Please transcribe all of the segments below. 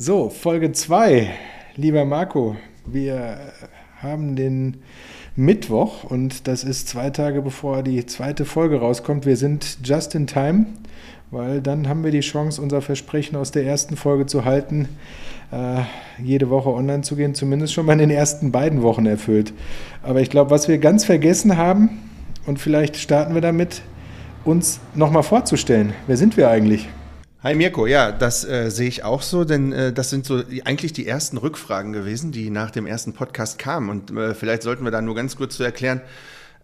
So, Folge 2. Lieber Marco, wir haben den Mittwoch und das ist zwei Tage bevor die zweite Folge rauskommt. Wir sind just in time, weil dann haben wir die Chance, unser Versprechen aus der ersten Folge zu halten, äh, jede Woche online zu gehen, zumindest schon mal in den ersten beiden Wochen erfüllt. Aber ich glaube, was wir ganz vergessen haben, und vielleicht starten wir damit, uns nochmal vorzustellen. Wer sind wir eigentlich? Hi Mirko, ja, das äh, sehe ich auch so, denn äh, das sind so die, eigentlich die ersten Rückfragen gewesen, die nach dem ersten Podcast kamen. Und äh, vielleicht sollten wir da nur ganz kurz zu erklären,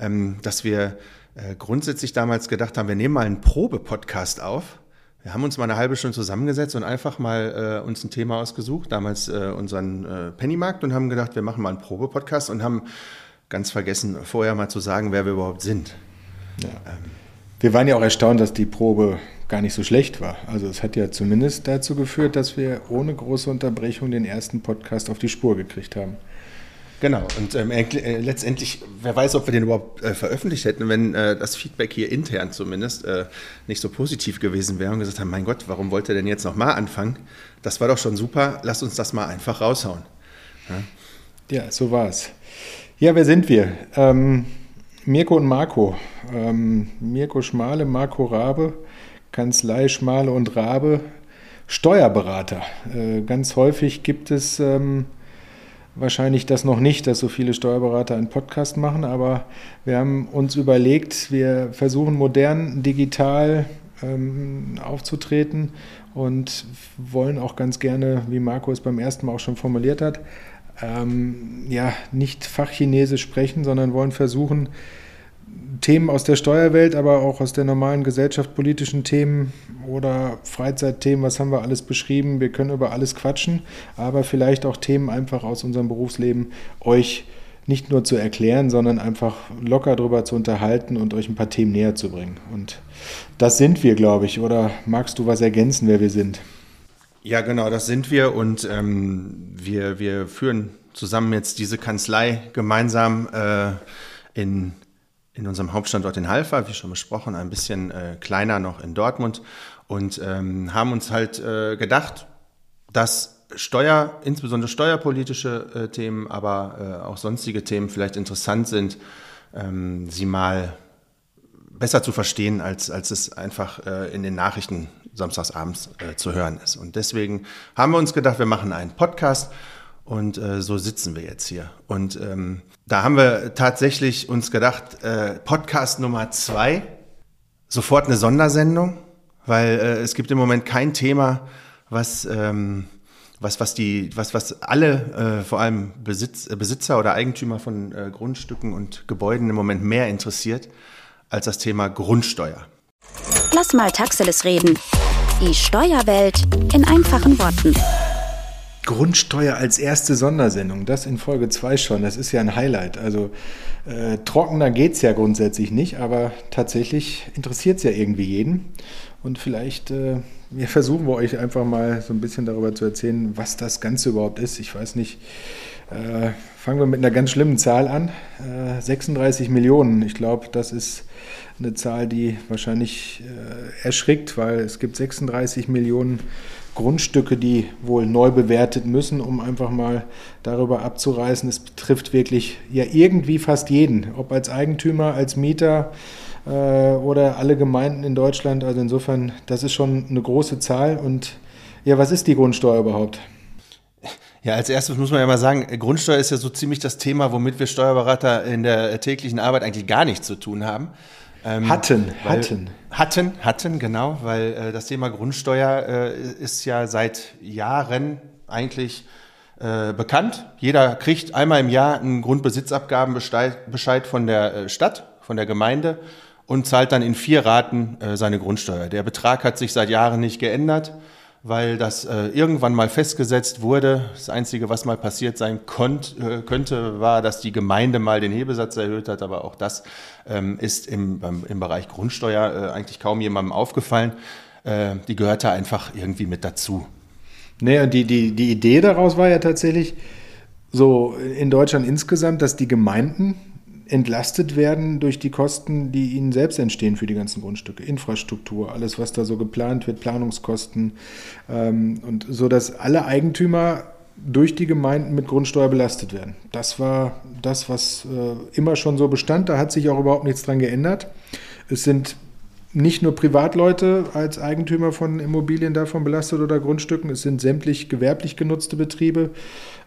ähm, dass wir äh, grundsätzlich damals gedacht haben, wir nehmen mal einen Probe-Podcast auf. Wir haben uns mal eine halbe Stunde zusammengesetzt und einfach mal äh, uns ein Thema ausgesucht, damals äh, unseren Pennymarkt und haben gedacht, wir machen mal einen Probe-Podcast und haben ganz vergessen, vorher mal zu sagen, wer wir überhaupt sind. Ja. Ähm, wir waren ja auch erstaunt, dass die Probe gar nicht so schlecht war. Also es hat ja zumindest dazu geführt, dass wir ohne große Unterbrechung den ersten Podcast auf die Spur gekriegt haben. Genau, und ähm, äh, letztendlich, wer weiß, ob wir den überhaupt äh, veröffentlicht hätten, wenn äh, das Feedback hier intern zumindest äh, nicht so positiv gewesen wäre und gesagt haben, mein Gott, warum wollt ihr denn jetzt nochmal anfangen? Das war doch schon super, lasst uns das mal einfach raushauen. Ja, ja so war es. Ja, wer sind wir? Ähm, Mirko und Marco. Ähm, Mirko Schmale, Marco Rabe. Kanzlei Schmale und Rabe Steuerberater. Äh, ganz häufig gibt es ähm, wahrscheinlich das noch nicht, dass so viele Steuerberater einen Podcast machen, aber wir haben uns überlegt, wir versuchen modern, digital ähm, aufzutreten und wollen auch ganz gerne, wie Marco es beim ersten Mal auch schon formuliert hat, ähm, ja, nicht Fachchinesisch sprechen, sondern wollen versuchen, Themen aus der Steuerwelt, aber auch aus der normalen gesellschaftspolitischen Themen oder Freizeitthemen, was haben wir alles beschrieben? Wir können über alles quatschen, aber vielleicht auch Themen einfach aus unserem Berufsleben euch nicht nur zu erklären, sondern einfach locker darüber zu unterhalten und euch ein paar Themen näher zu bringen. Und das sind wir, glaube ich. Oder magst du was ergänzen, wer wir sind? Ja, genau, das sind wir und ähm, wir, wir führen zusammen jetzt diese Kanzlei gemeinsam äh, in in unserem Hauptstandort in Halfa, wie schon besprochen, ein bisschen äh, kleiner noch in Dortmund und ähm, haben uns halt äh, gedacht, dass Steuer, insbesondere steuerpolitische äh, Themen, aber äh, auch sonstige Themen vielleicht interessant sind, ähm, sie mal besser zu verstehen, als, als es einfach äh, in den Nachrichten samstagsabends äh, zu hören ist. Und deswegen haben wir uns gedacht, wir machen einen Podcast und äh, so sitzen wir jetzt hier. Und ähm, da haben wir tatsächlich uns gedacht, äh, Podcast Nummer zwei, sofort eine Sondersendung, weil äh, es gibt im Moment kein Thema, was, ähm, was, was, die, was, was alle, äh, vor allem Besitz, äh, Besitzer oder Eigentümer von äh, Grundstücken und Gebäuden im Moment mehr interessiert als das Thema Grundsteuer. Lass mal Taxeles reden. Die Steuerwelt in einfachen Worten. Grundsteuer als erste Sondersendung, das in Folge 2 schon, das ist ja ein Highlight. Also äh, trockener geht es ja grundsätzlich nicht, aber tatsächlich interessiert es ja irgendwie jeden. Und vielleicht äh, ja, versuchen wir euch einfach mal so ein bisschen darüber zu erzählen, was das Ganze überhaupt ist. Ich weiß nicht, äh, fangen wir mit einer ganz schlimmen Zahl an. 36 äh, Millionen, ich glaube, das ist eine Zahl, die wahrscheinlich äh, erschrickt, weil es gibt 36 Millionen Grundstücke, die wohl neu bewertet müssen, um einfach mal darüber abzureißen. Es betrifft wirklich ja irgendwie fast jeden, ob als Eigentümer, als Mieter äh, oder alle Gemeinden in Deutschland. Also insofern, das ist schon eine große Zahl. Und ja, was ist die Grundsteuer überhaupt? Ja, als erstes muss man ja mal sagen, Grundsteuer ist ja so ziemlich das Thema, womit wir Steuerberater in der täglichen Arbeit eigentlich gar nichts zu tun haben. Ähm, hatten, weil, hatten. Hatten, hatten, genau, weil äh, das Thema Grundsteuer äh, ist ja seit Jahren eigentlich äh, bekannt. Jeder kriegt einmal im Jahr einen Grundbesitzabgabenbescheid von der äh, Stadt, von der Gemeinde und zahlt dann in vier Raten äh, seine Grundsteuer. Der Betrag hat sich seit Jahren nicht geändert weil das äh, irgendwann mal festgesetzt wurde. Das Einzige, was mal passiert sein konnt, äh, könnte, war, dass die Gemeinde mal den Hebesatz erhöht hat, aber auch das ähm, ist im, beim, im Bereich Grundsteuer äh, eigentlich kaum jemandem aufgefallen. Äh, die gehörte einfach irgendwie mit dazu. Naja, die, die, die Idee daraus war ja tatsächlich so in Deutschland insgesamt, dass die Gemeinden entlastet werden durch die Kosten, die ihnen selbst entstehen für die ganzen Grundstücke, Infrastruktur, alles, was da so geplant wird, Planungskosten ähm, und so, dass alle Eigentümer durch die Gemeinden mit Grundsteuer belastet werden. Das war das, was äh, immer schon so bestand. Da hat sich auch überhaupt nichts dran geändert. Es sind nicht nur Privatleute als Eigentümer von Immobilien davon belastet oder Grundstücken, es sind sämtlich gewerblich genutzte Betriebe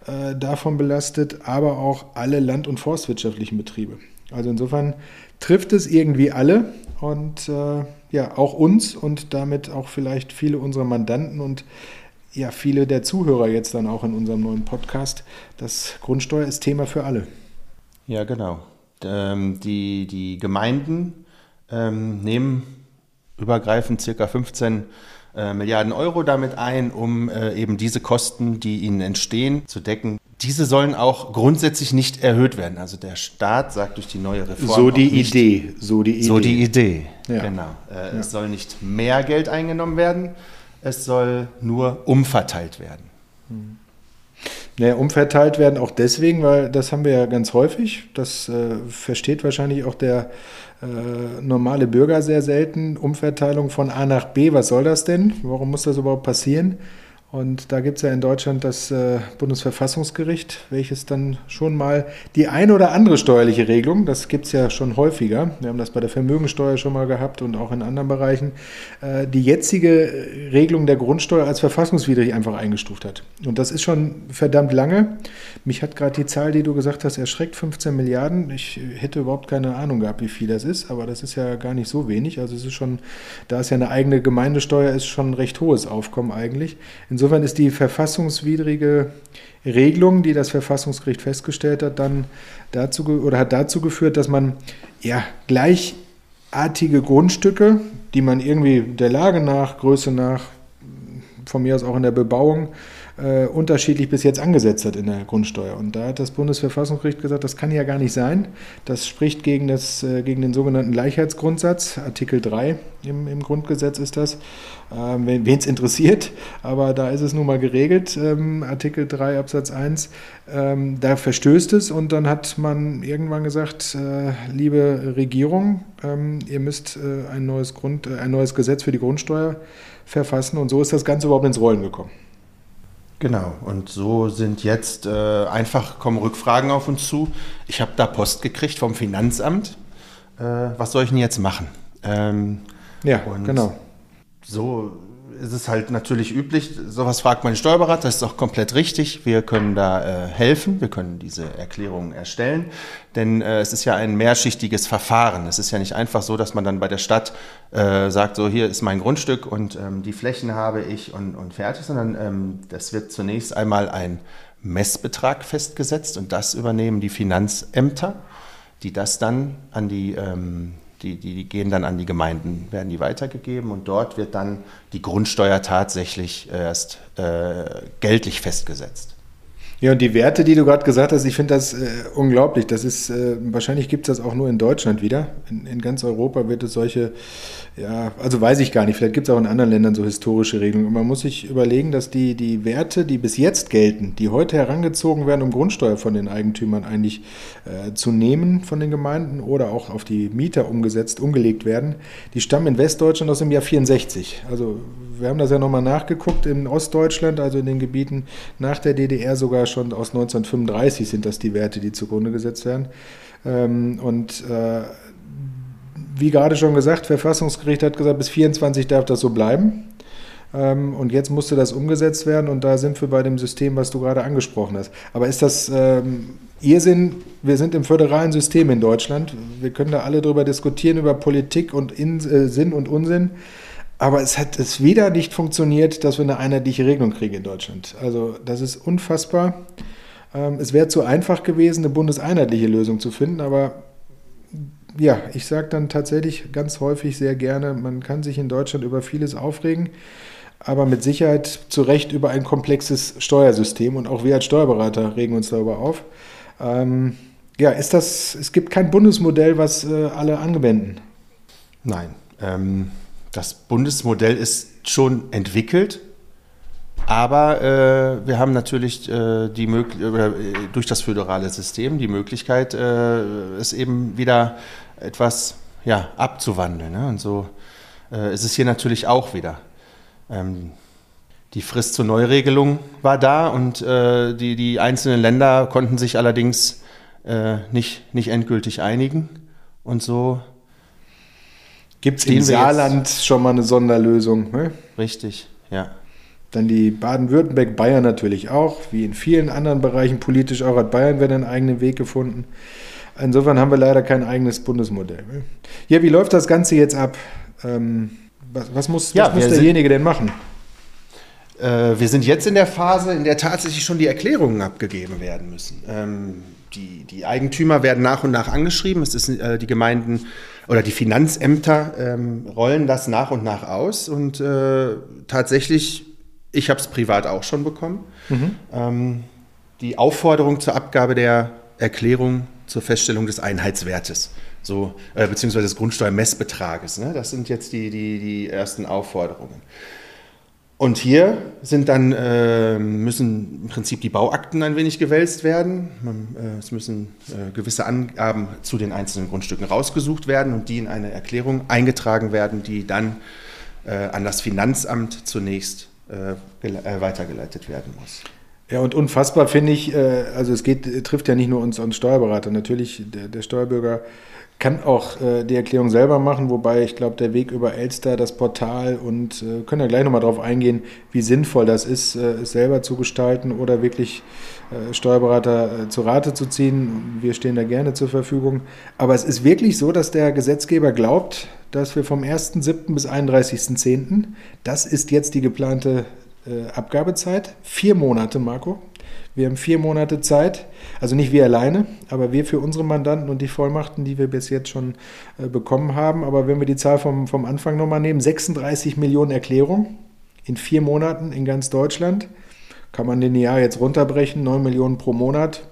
äh, davon belastet, aber auch alle land- und forstwirtschaftlichen Betriebe. Also insofern trifft es irgendwie alle und äh, ja auch uns und damit auch vielleicht viele unserer Mandanten und ja viele der Zuhörer jetzt dann auch in unserem neuen Podcast. Das Grundsteuer ist Thema für alle. Ja, genau. Ähm, die, die Gemeinden ähm, nehmen übergreifend circa 15 äh, Milliarden Euro damit ein, um äh, eben diese Kosten, die ihnen entstehen, zu decken. Diese sollen auch grundsätzlich nicht erhöht werden. Also der Staat sagt durch die neue Reform. So die nicht, Idee. So die Idee. So die Idee. Ja. Genau. Äh, ja. Es soll nicht mehr Geld eingenommen werden, es soll nur umverteilt werden. Hm. Naja, umverteilt werden auch deswegen, weil das haben wir ja ganz häufig. Das äh, versteht wahrscheinlich auch der äh, normale Bürger sehr selten. Umverteilung von A nach B, was soll das denn? Warum muss das überhaupt passieren? Und da gibt es ja in Deutschland das äh, Bundesverfassungsgericht, welches dann schon mal die ein oder andere steuerliche Regelung, das gibt es ja schon häufiger, wir haben das bei der Vermögensteuer schon mal gehabt und auch in anderen Bereichen, äh, die jetzige Regelung der Grundsteuer als verfassungswidrig einfach eingestuft hat. Und das ist schon verdammt lange. Mich hat gerade die Zahl, die du gesagt hast, erschreckt, 15 Milliarden. Ich hätte überhaupt keine Ahnung gehabt, wie viel das ist, aber das ist ja gar nicht so wenig. Also es ist schon, da es ja eine eigene Gemeindesteuer ist, schon ein recht hohes Aufkommen eigentlich. In Insofern ist die verfassungswidrige Regelung, die das Verfassungsgericht festgestellt hat, dann dazu oder hat dazu geführt, dass man ja gleichartige Grundstücke, die man irgendwie der Lage nach, Größe nach, von mir aus auch in der Bebauung äh, unterschiedlich bis jetzt angesetzt hat in der Grundsteuer. Und da hat das Bundesverfassungsgericht gesagt, das kann ja gar nicht sein. Das spricht gegen, das, äh, gegen den sogenannten Gleichheitsgrundsatz. Artikel 3 im, im Grundgesetz ist das. Ähm, Wen es interessiert, aber da ist es nun mal geregelt, ähm, Artikel 3 Absatz 1. Ähm, da verstößt es und dann hat man irgendwann gesagt, äh, liebe Regierung, ähm, ihr müsst äh, ein, neues Grund, äh, ein neues Gesetz für die Grundsteuer verfassen und so ist das Ganze überhaupt ins Rollen gekommen. Genau, und so sind jetzt äh, einfach kommen Rückfragen auf uns zu. Ich habe da Post gekriegt vom Finanzamt. Äh, was soll ich denn jetzt machen? Ähm, ja, genau. So ist es halt natürlich üblich. Sowas fragt mein Steuerberater, das ist auch komplett richtig. Wir können da äh, helfen, wir können diese Erklärungen erstellen, denn äh, es ist ja ein mehrschichtiges Verfahren. Es ist ja nicht einfach so, dass man dann bei der Stadt äh, sagt, so hier ist mein Grundstück und ähm, die Flächen habe ich und, und fertig, sondern ähm, das wird zunächst einmal ein Messbetrag festgesetzt und das übernehmen die Finanzämter, die das dann an die ähm, die, die, die, gehen dann an die Gemeinden, werden die weitergegeben und dort wird dann die Grundsteuer tatsächlich erst äh, geltlich festgesetzt. Ja, und die Werte, die du gerade gesagt hast, ich finde das äh, unglaublich. Das ist, äh, wahrscheinlich gibt es das auch nur in Deutschland wieder. In, in, ganz Europa wird es solche, ja, also weiß ich gar nicht, vielleicht gibt es auch in anderen Ländern so historische Regelungen. Und man muss sich überlegen, dass die, die Werte, die bis jetzt gelten, die heute herangezogen werden, um Grundsteuer von den Eigentümern eigentlich äh, zu nehmen von den Gemeinden oder auch auf die Mieter umgesetzt, umgelegt werden, die stammen in Westdeutschland aus dem Jahr 64. Also wir haben das ja nochmal nachgeguckt, in Ostdeutschland, also in den Gebieten nach der DDR sogar schon aus 1935 sind das die Werte, die zugrunde gesetzt werden. Ähm, und äh, wie gerade schon gesagt, Verfassungsgericht hat gesagt, bis 24 darf das so bleiben. Ähm, und jetzt musste das umgesetzt werden und da sind wir bei dem System, was du gerade angesprochen hast. Aber ist das ähm, Irrsinn? Wir sind im föderalen System in Deutschland. Wir können da alle drüber diskutieren, über Politik und in, äh, Sinn und Unsinn. Aber es hat es wieder nicht funktioniert, dass wir eine einheitliche Regelung kriegen in Deutschland. Also das ist unfassbar. Ähm, es wäre zu einfach gewesen, eine bundeseinheitliche Lösung zu finden, aber ja, ich sage dann tatsächlich ganz häufig sehr gerne, man kann sich in Deutschland über vieles aufregen, aber mit Sicherheit zu Recht über ein komplexes Steuersystem und auch wir als Steuerberater regen uns darüber auf. Ähm, ja, ist das, es gibt kein Bundesmodell, was äh, alle anwenden. Nein. Ähm das Bundesmodell ist schon entwickelt. Aber äh, wir haben natürlich äh, die oder, äh, durch das föderale System die Möglichkeit, äh, es eben wieder etwas ja, abzuwandeln. Ne? Und so äh, ist es hier natürlich auch wieder. Ähm, die Frist zur Neuregelung war da und äh, die, die einzelnen Länder konnten sich allerdings nicht, nicht endgültig einigen. Und so gibt es im Saarland schon mal eine Sonderlösung. Ne? Richtig, ja. Dann die Baden-Württemberg, Bayern natürlich auch, wie in vielen anderen Bereichen politisch auch hat Bayern wieder einen eigenen Weg gefunden. Insofern haben wir leider kein eigenes Bundesmodell. Ja, wie läuft das Ganze jetzt ab? Ähm, was, was, muss, ja, was muss derjenige denn machen? Äh, wir sind jetzt in der Phase, in der tatsächlich schon die Erklärungen abgegeben werden müssen. Ähm, die, die, Eigentümer werden nach und nach angeschrieben. Es ist äh, die Gemeinden oder die Finanzämter ähm, rollen das nach und nach aus und äh, tatsächlich ich habe es privat auch schon bekommen. Mhm. Ähm, die Aufforderung zur Abgabe der Erklärung zur Feststellung des Einheitswertes, so, äh, beziehungsweise des Grundsteuermessbetrages. Ne? Das sind jetzt die, die, die ersten Aufforderungen. Und hier sind dann, äh, müssen im Prinzip die Bauakten ein wenig gewälzt werden. Man, äh, es müssen äh, gewisse Angaben zu den einzelnen Grundstücken rausgesucht werden und die in eine Erklärung eingetragen werden, die dann äh, an das Finanzamt zunächst äh, äh, weitergeleitet werden muss. Ja, und unfassbar finde ich, äh, also es geht, trifft ja nicht nur uns, uns Steuerberater. Natürlich, der, der Steuerbürger kann auch äh, die Erklärung selber machen, wobei ich glaube, der Weg über Elster, das Portal und äh, können ja gleich nochmal darauf eingehen, wie sinnvoll das ist, äh, es selber zu gestalten oder wirklich Steuerberater zu Rate zu ziehen. Wir stehen da gerne zur Verfügung. Aber es ist wirklich so, dass der Gesetzgeber glaubt, dass wir vom 1.7. bis 31.10., das ist jetzt die geplante äh, Abgabezeit, vier Monate, Marco. Wir haben vier Monate Zeit, also nicht wir alleine, aber wir für unsere Mandanten und die Vollmachten, die wir bis jetzt schon äh, bekommen haben. Aber wenn wir die Zahl vom, vom Anfang nochmal nehmen, 36 Millionen Erklärungen in vier Monaten in ganz Deutschland kann man den Jahr jetzt runterbrechen, 9 Millionen pro Monat.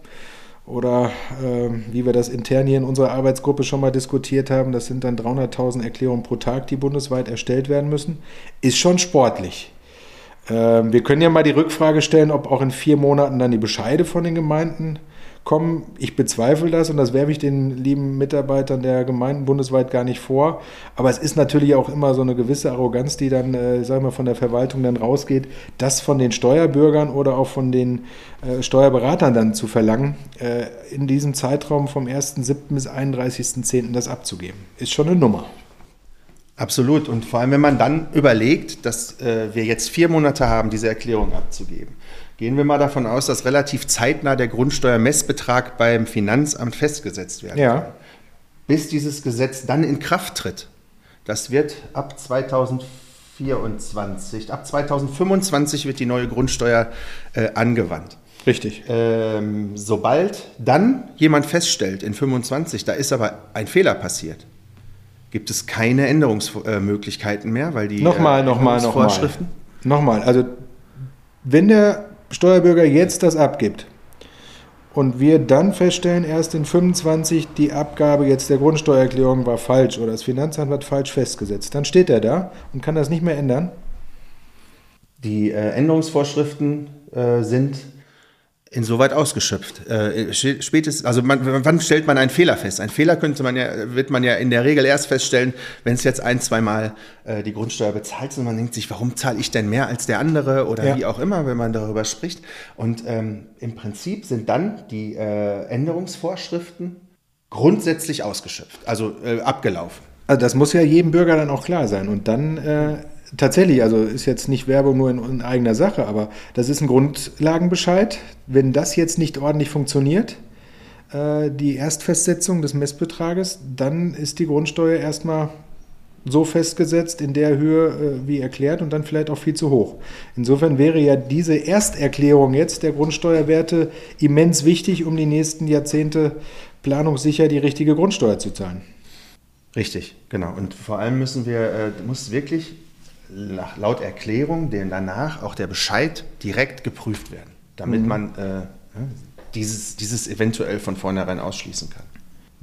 Oder äh, wie wir das intern hier in unserer Arbeitsgruppe schon mal diskutiert haben, das sind dann 300.000 Erklärungen pro Tag, die bundesweit erstellt werden müssen. Ist schon sportlich. Äh, wir können ja mal die Rückfrage stellen, ob auch in vier Monaten dann die Bescheide von den Gemeinden kommen. Ich bezweifle das und das werfe ich den lieben Mitarbeitern der Gemeinden bundesweit gar nicht vor. Aber es ist natürlich auch immer so eine gewisse Arroganz, die dann, äh, sagen wir, von der Verwaltung dann rausgeht, das von den Steuerbürgern oder auch von den äh, Steuerberatern dann zu verlangen, äh, in diesem Zeitraum vom 1.7. bis 31.10. das abzugeben. Ist schon eine Nummer. Absolut. Und vor allem, wenn man dann überlegt, dass äh, wir jetzt vier Monate haben, diese Erklärung abzugeben Gehen wir mal davon aus, dass relativ zeitnah der Grundsteuermessbetrag beim Finanzamt festgesetzt werden ja. kann. Bis dieses Gesetz dann in Kraft tritt. Das wird ab 2024, ab 2025 wird die neue Grundsteuer äh, angewandt. Richtig. Ähm, sobald dann jemand feststellt, in 25, da ist aber ein Fehler passiert, gibt es keine Änderungsmöglichkeiten mehr, weil die nochmal, äh, nochmal, nochmal. Nochmal, also wenn der Steuerbürger jetzt das abgibt und wir dann feststellen, erst in 25 die Abgabe jetzt der Grundsteuererklärung war falsch oder das Finanzamt hat falsch festgesetzt, dann steht er da und kann das nicht mehr ändern. Die äh, Änderungsvorschriften äh, sind insoweit ausgeschöpft. Äh, spätestens, also man, wann stellt man einen Fehler fest? Ein Fehler könnte man ja, wird man ja in der Regel erst feststellen, wenn es jetzt ein, zweimal äh, die Grundsteuer bezahlt ist und man denkt sich, warum zahle ich denn mehr als der andere oder ja. wie auch immer, wenn man darüber spricht. Und ähm, im Prinzip sind dann die äh, Änderungsvorschriften grundsätzlich ausgeschöpft, also äh, abgelaufen. Also das muss ja jedem Bürger dann auch klar sein. Und dann äh, tatsächlich, also ist jetzt nicht Werbung nur in, in, eigener Sache, aber das ist ein Grundlagenbescheid. Wenn das jetzt nicht ordentlich funktioniert, äh, die Erstfestsetzung des Messbetrages, dann ist die Grundsteuer erstmal so festgesetzt in der Höhe äh, wie erklärt und dann vielleicht auch viel zu hoch. Insofern wäre ja diese Ersterklärung jetzt der Grundsteuerwerte immens wichtig, um die nächsten Jahrzehnte planungssicher die richtige Grundsteuer zu zahlen. Richtig, genau. Und vor allem müssen wir, äh, muss wirklich laut Erklärung den danach auch der Bescheid direkt geprüft werden, damit mhm. man äh, dieses, dieses eventuell von vornherein ausschließen kann.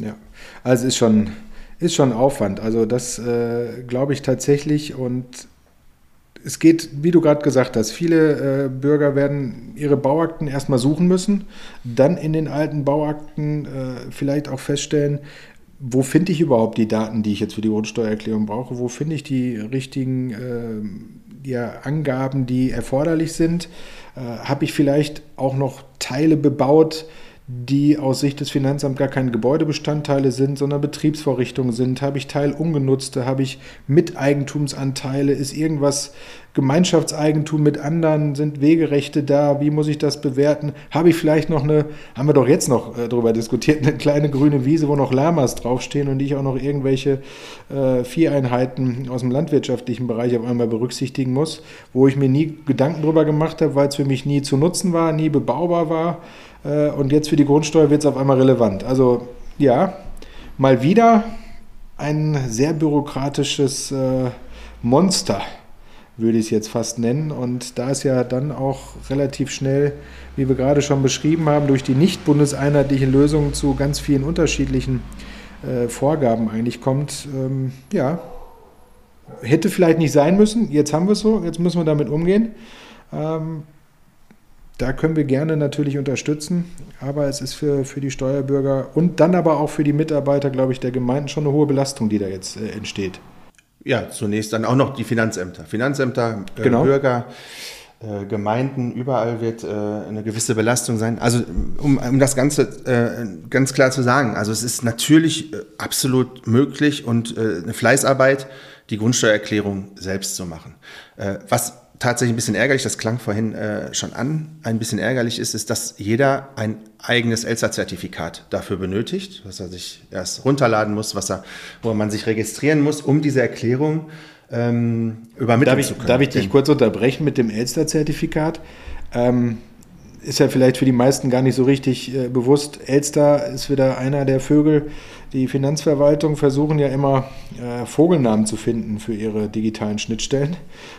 Ja, also ist schon, ist schon Aufwand. Also das äh, glaube ich tatsächlich und es geht, wie du gerade gesagt hast, viele äh, Bürger werden ihre Bauakten erstmal suchen müssen, dann in den alten Bauakten äh, vielleicht auch feststellen, wo finde ich überhaupt die Daten, die ich jetzt für die Grundsteuererklärung brauche, wo finde ich die richtigen äh, ja, Angaben, die erforderlich sind. Äh, Habe ich vielleicht auch noch Teile bebaut, die aus Sicht des Finanzamts gar keine Gebäudebestandteile sind, sondern Betriebsvorrichtungen sind? Habe ich Teilungenutzte? Habe ich Miteigentumsanteile? Ist irgendwas Gemeinschaftseigentum mit anderen? Sind Wegerechte da? Wie muss ich das bewerten? Habe ich vielleicht noch eine, haben wir doch jetzt noch äh, darüber diskutiert, eine kleine grüne Wiese, wo noch Lamas draufstehen und ich auch noch irgendwelche äh, Vieheinheiten aus dem landwirtschaftlichen Bereich auf einmal berücksichtigen muss, wo ich mir nie Gedanken drüber gemacht habe, weil es für mich nie zu nutzen war, nie bebaubar war. Äh, und jetzt für die Grundsteuer wird es auf einmal relevant. Also ja, mal wieder ein sehr bürokratisches äh, Monster, würde ich es jetzt fast nennen. Und da es ja dann auch relativ schnell, wie wir gerade schon beschrieben haben, durch die nicht bundeseinheitlichen Lösungen zu ganz vielen unterschiedlichen äh, Vorgaben eigentlich kommt, ähm, ja, hätte vielleicht nicht sein müssen. Jetzt haben wir es so, jetzt müssen wir damit umgehen. Ähm, da können wir gerne natürlich unterstützen, aber es ist für, für die Steuerbürger und dann aber auch für die Mitarbeiter, glaube ich, der Gemeinden schon eine hohe Belastung, die da jetzt äh, entsteht. Ja, zunächst dann auch noch die Finanzämter. Finanzämter, äh, genau. Bürger, äh, Gemeinden, überall wird äh, eine gewisse Belastung sein. Also um, um das Ganze äh, ganz klar zu sagen, also es ist natürlich äh, absolut möglich und eine Fleißarbeit, die Grundsteuererklärung selbst zu machen. was tatsächlich ein bisschen ärgerlich, das klang vorhin äh, schon an, ein bisschen ärgerlich ist, ist, dass jeder ein eigenes ELSA-Zertifikat dafür benötigt, was er sich erst runterladen muss, was er, wo man sich registrieren muss, um diese Erklärung ähm, übermitteln darf ich, zu können. Darf ich dich kurz unterbrechen mit dem Elster-Zertifikat? Ähm, ist ja vielleicht für die meisten gar nicht so richtig äh, bewusst. Elster ist wieder einer der Vögel. Die Finanzverwaltung versuchen ja immer äh, Vogelnamen zu finden für ihre digitalen Schnittstellen.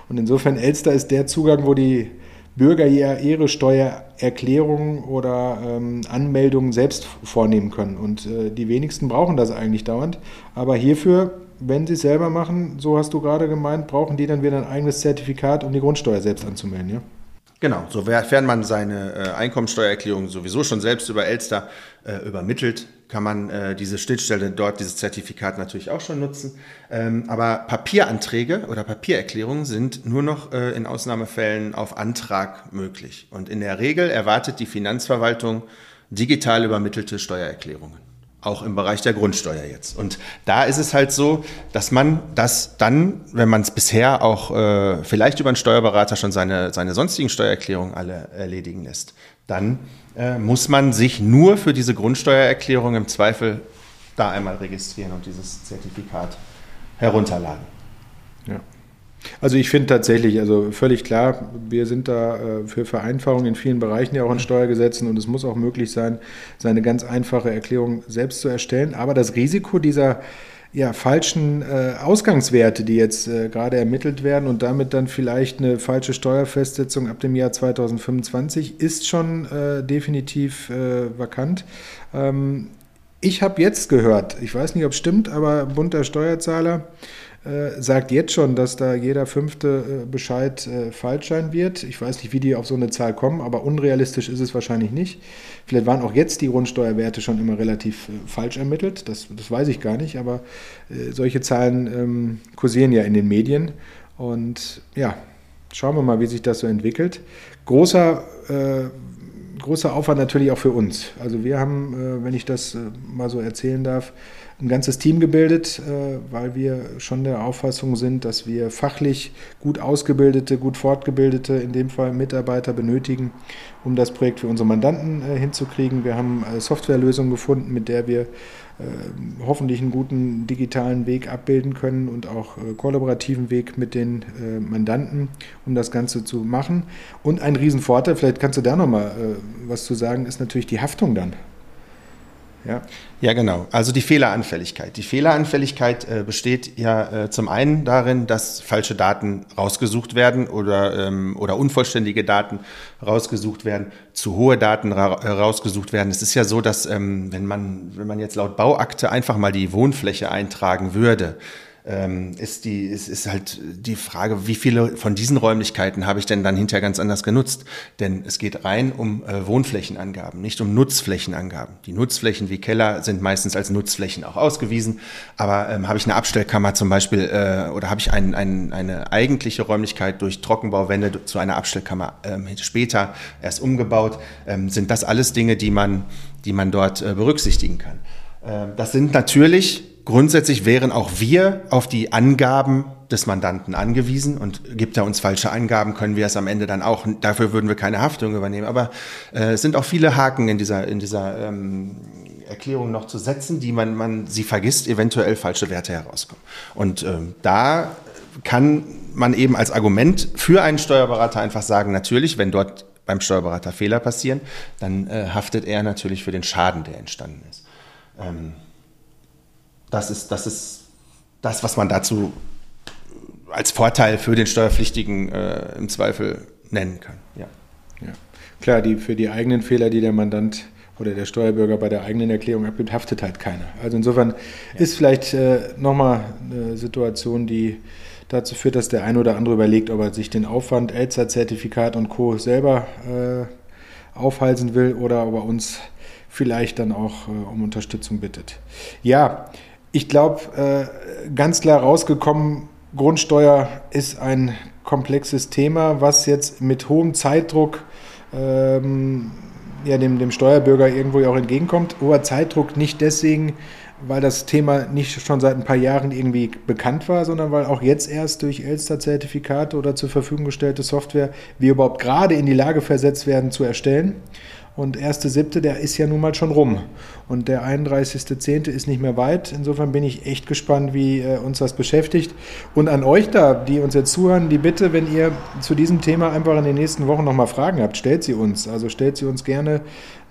Und insofern Elster ist der Zugang, wo die Bürger ja ihre Steuererklärungen oder ähm, Anmeldungen selbst vornehmen können. Und äh, die wenigsten brauchen das eigentlich dauernd. Aber hierfür, wenn sie es selber machen, so hast du gerade gemeint, brauchen die dann wieder ein eigenes Zertifikat, um die Grundsteuer selbst anzumelden. Ja? Genau, sofern man seine äh, Einkommensteuererklärung sowieso schon selbst über Elster äh, übermittelt, kann man äh, diese Schnittstelle dort, dieses Zertifikat natürlich auch schon nutzen. Ähm, aber Papieranträge oder Papiererklärungen sind nur noch in Ausnahmefällen auf Antrag möglich. Und in der Regel erwartet die Finanzverwaltung digital übermittelte Steuererklärungen auch im Bereich der Grundsteuer jetzt. Und da ist es halt so, dass man das dann, wenn man es bisher auch äh, vielleicht über einen Steuerberater schon seine, seine sonstigen Steuererklärungen alle erledigen lässt, dann äh, muss man sich nur für diese Grundsteuererklärung im Zweifel da einmal registrieren und dieses Zertifikat herunterladen. Also ich finde tatsächlich, also völlig klar, wir sind da äh, für Vereinfachung in vielen Bereichen ja auch in Steuergesetzen und es muss auch möglich sein, seine ganz einfache Erklärung selbst zu erstellen. Aber das Risiko dieser ja, falschen äh, Ausgangswerte, die jetzt äh, gerade ermittelt werden und damit dann vielleicht eine falsche Steuerfestsetzung ab dem Jahr 2025 ist schon äh, definitiv äh, vakant. Ähm, ich habe jetzt gehört, ich weiß nicht, ob es stimmt, aber Bund der Steuerzahler äh, sagt jetzt schon, dass da jeder fünfte äh, Bescheid äh, falsch sein wird. Ich weiß nicht, wie die auf so eine Zahl kommen, aber unrealistisch ist es wahrscheinlich nicht. Vielleicht waren auch jetzt die Grundsteuerwerte schon immer relativ äh, falsch ermittelt. Das, das weiß ich gar nicht, aber äh, solche Zahlen ähm, kursieren ja in den Medien. Und ja, schauen wir mal, wie sich das so entwickelt. Großer großer Aufwand natürlich auch für uns. Also wir haben, wenn ich das mal so erzählen darf, ein ganzes Team gebildet, äh, weil wir schon der Auffassung sind, dass wir fachlich gut ausgebildete, gut fortgebildete, in dem Fall Mitarbeiter benötigen, um das Projekt für unsere Mandanten äh, hinzukriegen. Wir haben eine Softwarelösung gefunden, mit der wir äh, hoffentlich einen guten digitalen Weg abbilden können und auch kollaborativen Weg mit den Mandanten, um das Ganze zu machen. Und ein Riesenvorteil, vielleicht kannst du da nochmal was zu sagen, ist natürlich die Haftung dann. Ja. ja, genau. Also die Fehleranfälligkeit. Die Fehleranfälligkeit äh, besteht ja äh, zum einen darin, dass falsche Daten rausgesucht werden oder, ähm, oder unvollständige Daten rausgesucht werden, zu hohe Daten ra äh, rausgesucht werden. Es ist ja so, dass ähm, wenn, man, wenn man jetzt laut Bauakte einfach mal die Wohnfläche eintragen würde, ist, die, ist, ist halt die Frage, wie viele von diesen Räumlichkeiten habe ich denn dann hinterher ganz anders genutzt? Denn es geht rein um äh, Wohnflächenangaben, nicht um Nutzflächenangaben. Die Nutzflächen wie Keller sind meistens als Nutzflächen auch ausgewiesen. Aber ähm, habe ich eine Abstellkammer zum Beispiel äh, oder habe ich ein, ein, eine eigentliche Räumlichkeit durch Trockenbauwände zu einer Abstellkammer ähm, später erst umgebaut, ähm, sind das alles Dinge, die man, die man dort äh, berücksichtigen kann. Ähm, das sind natürlich Grundsätzlich wären auch wir auf die Angaben des Mandanten angewiesen und gibt er uns falsche Angaben, können wir es am Ende dann auch, dafür würden wir keine Haftung übernehmen. Aber äh, es sind auch viele Haken in dieser, in dieser ähm, Erklärung noch zu setzen, die man, man sie vergisst, eventuell falsche Werte herauskommen. Und ähm, da kann man eben als Argument für einen Steuerberater einfach sagen, natürlich, wenn dort beim Steuerberater Fehler passieren, dann äh, haftet er natürlich für den Schaden, der entstanden ist. Ähm, das ist, das ist das, was man dazu als Vorteil für den Steuerpflichtigen äh, im Zweifel nennen kann. Ja. ja. Klar, die, für die eigenen Fehler, die der Mandant oder der Steuerbürger bei der eigenen Erklärung abgibt, haftet halt keiner. Also insofern ja. ist vielleicht äh, nochmal eine Situation, die dazu führt, dass der eine oder andere überlegt, ob er sich den Aufwand, Elster-Zertifikat und Co. selber äh, aufhalsen will oder ob er uns vielleicht dann auch äh, um Unterstützung bittet. Ja, ich glaube, äh, ganz klar rausgekommen, Grundsteuer ist ein komplexes Thema, was jetzt mit hohem Zeitdruck ähm, ja, dem, dem Steuerbürger irgendwo auch entgegenkommt. Hoher Zeitdruck nicht deswegen, weil das Thema nicht schon seit ein paar Jahren irgendwie bekannt war, sondern weil auch jetzt erst durch Elster-Zertifikate oder zur Verfügung gestellte Software wir überhaupt gerade in die Lage versetzt werden zu erstellen. Und 1.7., der ist ja nun mal schon rum. Und der 31.10. ist nicht mehr weit. Insofern bin ich echt gespannt, wie äh, uns das beschäftigt. Und an euch da, die uns jetzt zuhören, die Bitte, wenn ihr zu diesem Thema einfach in den nächsten Wochen nochmal Fragen habt, stellt sie uns. Also stellt sie uns gerne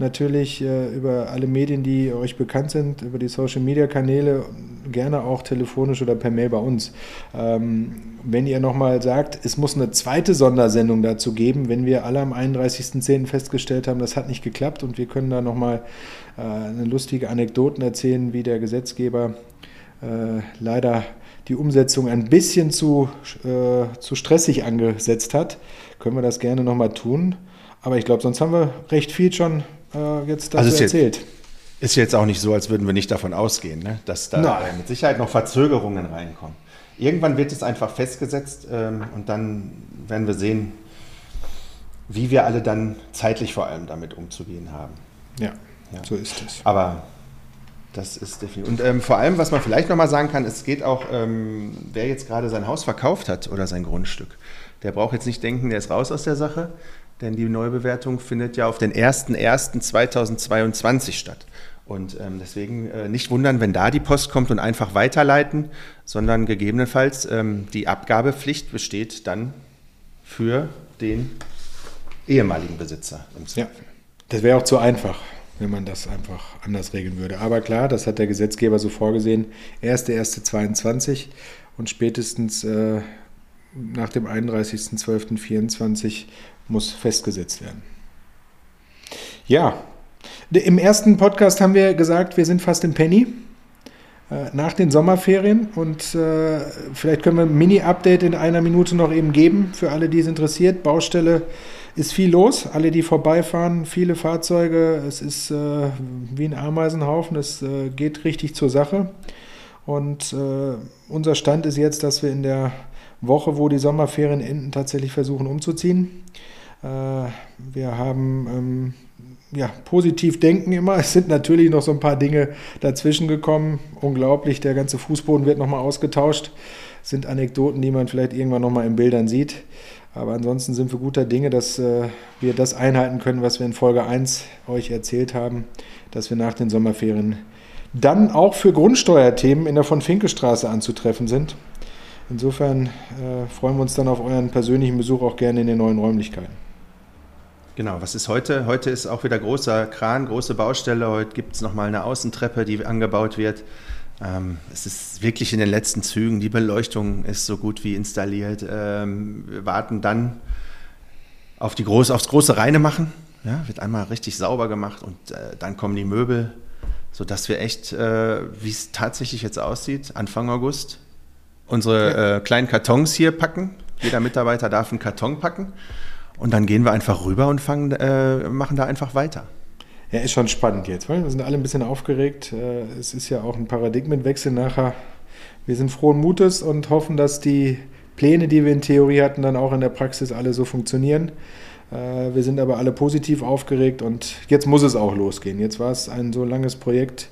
natürlich äh, über alle Medien, die euch bekannt sind, über die Social-Media-Kanäle, gerne auch telefonisch oder per Mail bei uns. Ähm, wenn ihr nochmal sagt, es muss eine zweite Sondersendung dazu geben, wenn wir alle am 31.10. festgestellt haben, das hat nicht geklappt und wir können da nochmal äh, eine lustige Anekdoten erzählen, wie der Gesetzgeber äh, leider die Umsetzung ein bisschen zu, äh, zu stressig angesetzt hat, können wir das gerne nochmal tun. Aber ich glaube, sonst haben wir recht viel schon äh, jetzt dazu also erzählt. Jetzt, ist jetzt auch nicht so, als würden wir nicht davon ausgehen, ne? dass da Nein. mit Sicherheit noch Verzögerungen reinkommen. Irgendwann wird es einfach festgesetzt ähm, und dann werden wir sehen, wie wir alle dann zeitlich vor allem damit umzugehen haben. Ja, ja. so ist es. Aber das ist definitiv. Und ähm, vor allem, was man vielleicht nochmal sagen kann, es geht auch, ähm, wer jetzt gerade sein Haus verkauft hat oder sein Grundstück, der braucht jetzt nicht denken, der ist raus aus der Sache, denn die Neubewertung findet ja auf den 01.01.2022 statt. Und ähm, deswegen äh, nicht wundern, wenn da die Post kommt und einfach weiterleiten, sondern gegebenenfalls ähm, die Abgabepflicht besteht dann für den ehemaligen Besitzer im Zweifel. Ja, das wäre auch zu einfach, wenn man das einfach anders regeln würde. Aber klar, das hat der Gesetzgeber so vorgesehen. 1.1.22 und spätestens äh, nach dem 31.12.24 muss festgesetzt werden. Ja, im ersten Podcast haben wir gesagt, wir sind fast im Penny äh, nach den Sommerferien und äh, vielleicht können wir ein Mini-Update in einer Minute noch eben geben für alle, die es interessiert. Baustelle ist viel los, alle, die vorbeifahren, viele Fahrzeuge, es ist äh, wie ein Ameisenhaufen, es äh, geht richtig zur Sache. Und äh, unser Stand ist jetzt, dass wir in der Woche, wo die Sommerferien enden, tatsächlich versuchen umzuziehen. Äh, wir haben ähm, ja, positiv denken immer. Es sind natürlich noch so ein paar Dinge dazwischen gekommen. Unglaublich, der ganze Fußboden wird nochmal ausgetauscht. Das sind Anekdoten, die man vielleicht irgendwann nochmal in Bildern sieht. Aber ansonsten sind wir guter Dinge, dass äh, wir das einhalten können, was wir in Folge 1 euch erzählt haben, dass wir nach den Sommerferien dann auch für Grundsteuerthemen in der von Finke Straße anzutreffen sind. Insofern äh, freuen wir uns dann auf euren persönlichen Besuch auch gerne in den neuen Räumlichkeiten. Genau, was ist heute? Heute ist auch wieder großer Kran, große Baustelle. Heute gibt es nochmal eine Außentreppe, die angebaut wird. Ähm, es ist wirklich in den letzten Zügen. Die Beleuchtung ist so gut wie installiert. Ähm, wir warten dann auf die große, aufs große Reine machen. Ja, wird einmal richtig sauber gemacht und äh, dann kommen die Möbel, sodass wir echt, äh, wie es tatsächlich jetzt aussieht, Anfang August unsere äh, kleinen Kartons hier packen. Jeder Mitarbeiter darf einen Karton packen. Und dann gehen wir einfach rüber und fangen, äh, machen da einfach weiter. Ja, ist schon spannend jetzt, weil wir sind alle ein bisschen aufgeregt. Äh, es ist ja auch ein Paradigmenwechsel nachher. Wir sind frohen Mutes und hoffen, dass die Pläne, die wir in Theorie hatten, dann auch in der Praxis alle so funktionieren. Äh, wir sind aber alle positiv aufgeregt und jetzt muss es auch losgehen. Jetzt war es ein so langes Projekt.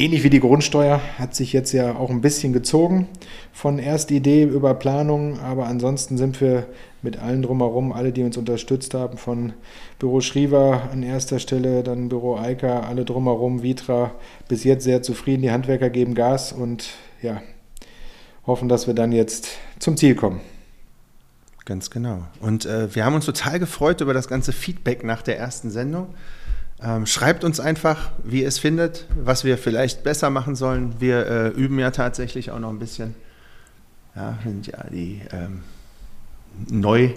Ähnlich wie die Grundsteuer hat sich jetzt ja auch ein bisschen gezogen von erster Idee über Planung, aber ansonsten sind wir mit allen drumherum, alle, die uns unterstützt haben, von Büro Schriever an erster Stelle, dann Büro Eika, alle drumherum, Vitra, bis jetzt sehr zufrieden. Die Handwerker geben Gas und ja, hoffen, dass wir dann jetzt zum Ziel kommen. Ganz genau. Und äh, wir haben uns total gefreut über das ganze Feedback nach der ersten Sendung. Ähm, schreibt uns einfach, wie ihr es findet, was wir vielleicht besser machen sollen. Wir äh, üben ja tatsächlich auch noch ein bisschen. Ja, sind ja die ähm, neu.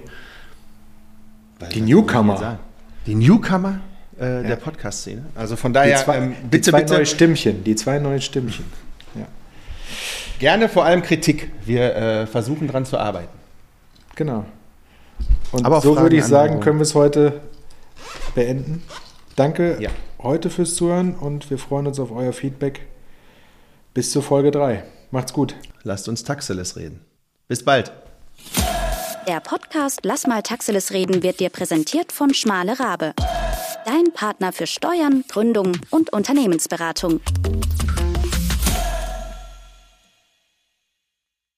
Die Newcomer. Die Newcomer äh, ja. der Podcast-Szene. Also von daher, die zwei, ähm, bitte, die zwei bitte. neue Stimmchen. Die zwei neuen Stimmchen. Ja. Gerne vor allem Kritik. Wir äh, versuchen dran zu arbeiten. Genau. Und Aber so würde ich sagen, können wir es heute beenden. Danke ja. heute fürs Zuhören und wir freuen uns auf euer Feedback. Bis zur Folge 3. Macht's gut. Lasst uns Taxeles reden. Bis bald. Der Podcast Lass mal Taxeles reden wird dir präsentiert von Schmale Rabe. Dein Partner für Steuern, Gründung und Unternehmensberatung.